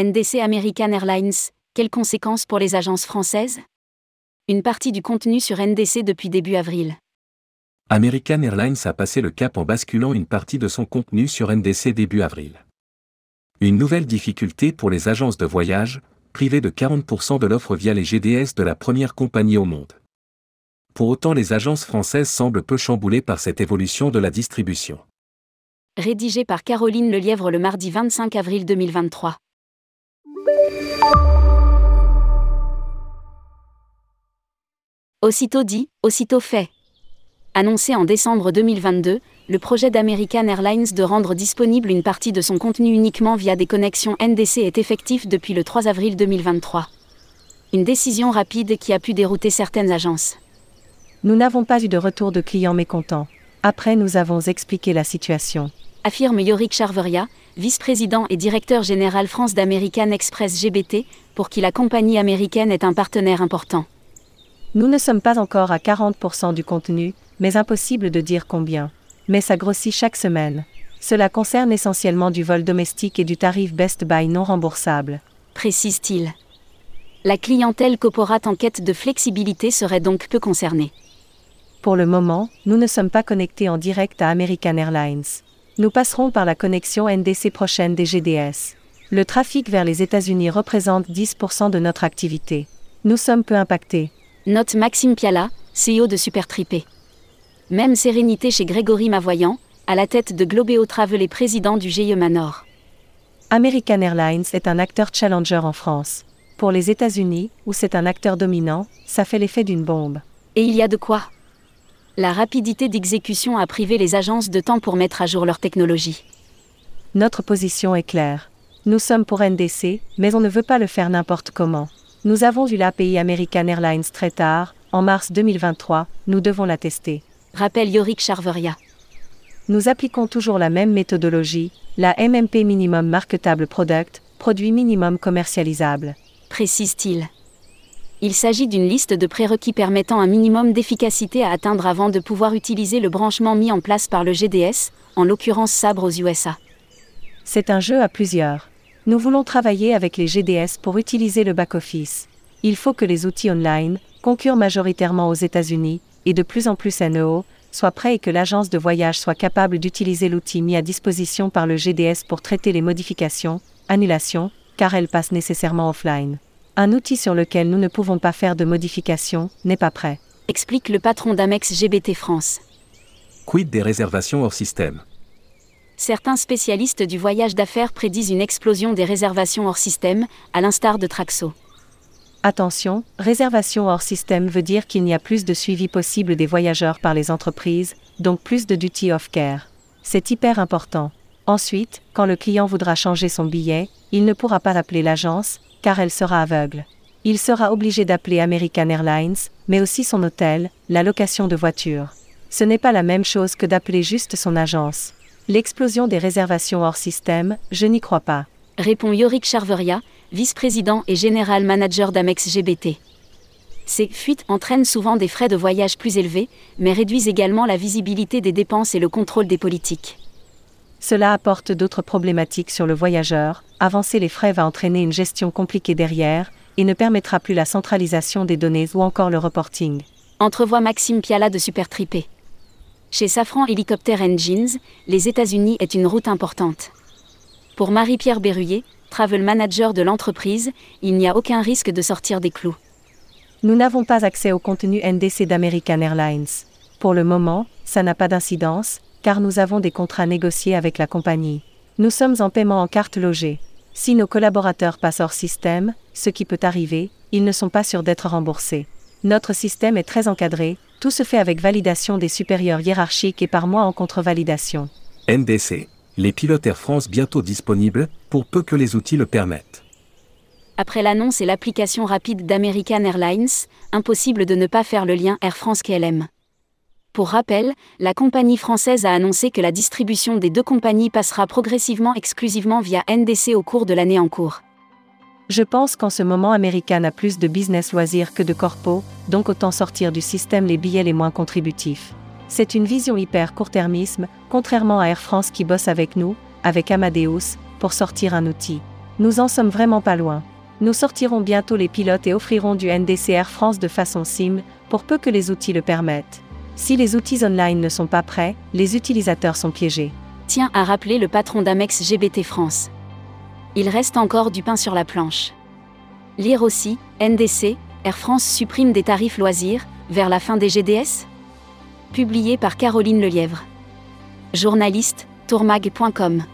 NDC American Airlines, quelles conséquences pour les agences françaises? Une partie du contenu sur NDC depuis début avril. American Airlines a passé le cap en basculant une partie de son contenu sur NDC début avril. Une nouvelle difficulté pour les agences de voyage, privées de 40% de l'offre via les GDS de la première compagnie au monde. Pour autant les agences françaises semblent peu chamboulées par cette évolution de la distribution. Rédigé par Caroline Lelièvre le mardi 25 avril 2023. Aussitôt dit, aussitôt fait. Annoncé en décembre 2022, le projet d'American Airlines de rendre disponible une partie de son contenu uniquement via des connexions NDC est effectif depuis le 3 avril 2023. Une décision rapide qui a pu dérouter certaines agences. Nous n'avons pas eu de retour de clients mécontents. Après, nous avons expliqué la situation. Affirme Yorick Charveria, vice-président et directeur général France d'American Express GBT, pour qui la compagnie américaine est un partenaire important. Nous ne sommes pas encore à 40% du contenu, mais impossible de dire combien. Mais ça grossit chaque semaine. Cela concerne essentiellement du vol domestique et du tarif Best Buy non remboursable. Précise-t-il. La clientèle corporate en quête de flexibilité serait donc peu concernée. Pour le moment, nous ne sommes pas connectés en direct à American Airlines. Nous passerons par la connexion NDC prochaine des GDS. Le trafic vers les États-Unis représente 10% de notre activité. Nous sommes peu impactés. Note Maxime Piala, CEO de Supertripé. Même sérénité chez Grégory Mavoyant, à la tête de Globeo Travel et président du GIE Manor. American Airlines est un acteur challenger en France. Pour les États-Unis, où c'est un acteur dominant, ça fait l'effet d'une bombe. Et il y a de quoi La rapidité d'exécution a privé les agences de temps pour mettre à jour leur technologie. Notre position est claire. Nous sommes pour NDC, mais on ne veut pas le faire n'importe comment. Nous avons eu l'API American Airlines très tard, en mars 2023, nous devons la tester. Rappelle Yorick Charveria. Nous appliquons toujours la même méthodologie, la MMP Minimum Marketable Product, produit minimum commercialisable. Précise-t-il. Il s'agit d'une liste de prérequis permettant un minimum d'efficacité à atteindre avant de pouvoir utiliser le branchement mis en place par le GDS, en l'occurrence Sabre aux USA. C'est un jeu à plusieurs. Nous voulons travailler avec les GDS pour utiliser le back-office. Il faut que les outils online, concurrent majoritairement aux États-Unis, et de plus en plus NEO, soient prêts et que l'agence de voyage soit capable d'utiliser l'outil mis à disposition par le GDS pour traiter les modifications, annulations, car elles passent nécessairement offline. Un outil sur lequel nous ne pouvons pas faire de modifications n'est pas prêt. Explique le patron d'Amex GBT France. Quid des réservations hors système? Certains spécialistes du voyage d'affaires prédisent une explosion des réservations hors système, à l'instar de Traxo. Attention, réservation hors système veut dire qu'il n'y a plus de suivi possible des voyageurs par les entreprises, donc plus de duty of care. C'est hyper important. Ensuite, quand le client voudra changer son billet, il ne pourra pas appeler l'agence, car elle sera aveugle. Il sera obligé d'appeler American Airlines, mais aussi son hôtel, la location de voiture. Ce n'est pas la même chose que d'appeler juste son agence. L'explosion des réservations hors système, je n'y crois pas. Répond Yorick Charveria, vice-président et général manager d'Amex GBT. Ces fuites entraînent souvent des frais de voyage plus élevés, mais réduisent également la visibilité des dépenses et le contrôle des politiques. Cela apporte d'autres problématiques sur le voyageur, avancer les frais va entraîner une gestion compliquée derrière, et ne permettra plus la centralisation des données ou encore le reporting. Entrevoit Maxime Piala de Supertripé. Chez Safran Helicopter Engines, les États-Unis est une route importante. Pour Marie-Pierre Berruyer, travel manager de l'entreprise, il n'y a aucun risque de sortir des clous. Nous n'avons pas accès au contenu NDC d'American Airlines. Pour le moment, ça n'a pas d'incidence, car nous avons des contrats négociés avec la compagnie. Nous sommes en paiement en carte logée. Si nos collaborateurs passent hors système, ce qui peut arriver, ils ne sont pas sûrs d'être remboursés. Notre système est très encadré, tout se fait avec validation des supérieurs hiérarchiques et par mois en contre-validation. NDC. Les pilotes Air France bientôt disponibles, pour peu que les outils le permettent. Après l'annonce et l'application rapide d'American Airlines, impossible de ne pas faire le lien Air France KLM. Pour rappel, la compagnie française a annoncé que la distribution des deux compagnies passera progressivement exclusivement via NDC au cours de l'année en cours. Je pense qu'en ce moment American a plus de business loisirs que de corpo, donc autant sortir du système les billets les moins contributifs. C'est une vision hyper court-termisme, contrairement à Air France qui bosse avec nous, avec Amadeus, pour sortir un outil. Nous en sommes vraiment pas loin. Nous sortirons bientôt les pilotes et offrirons du NDC Air France de façon SIM, pour peu que les outils le permettent. Si les outils online ne sont pas prêts, les utilisateurs sont piégés. Tiens à rappeler le patron d'Amex GBT France. Il reste encore du pain sur la planche. Lire aussi, NDC, Air France supprime des tarifs loisirs, vers la fin des GDS Publié par Caroline Lelièvre. Journaliste, tourmag.com.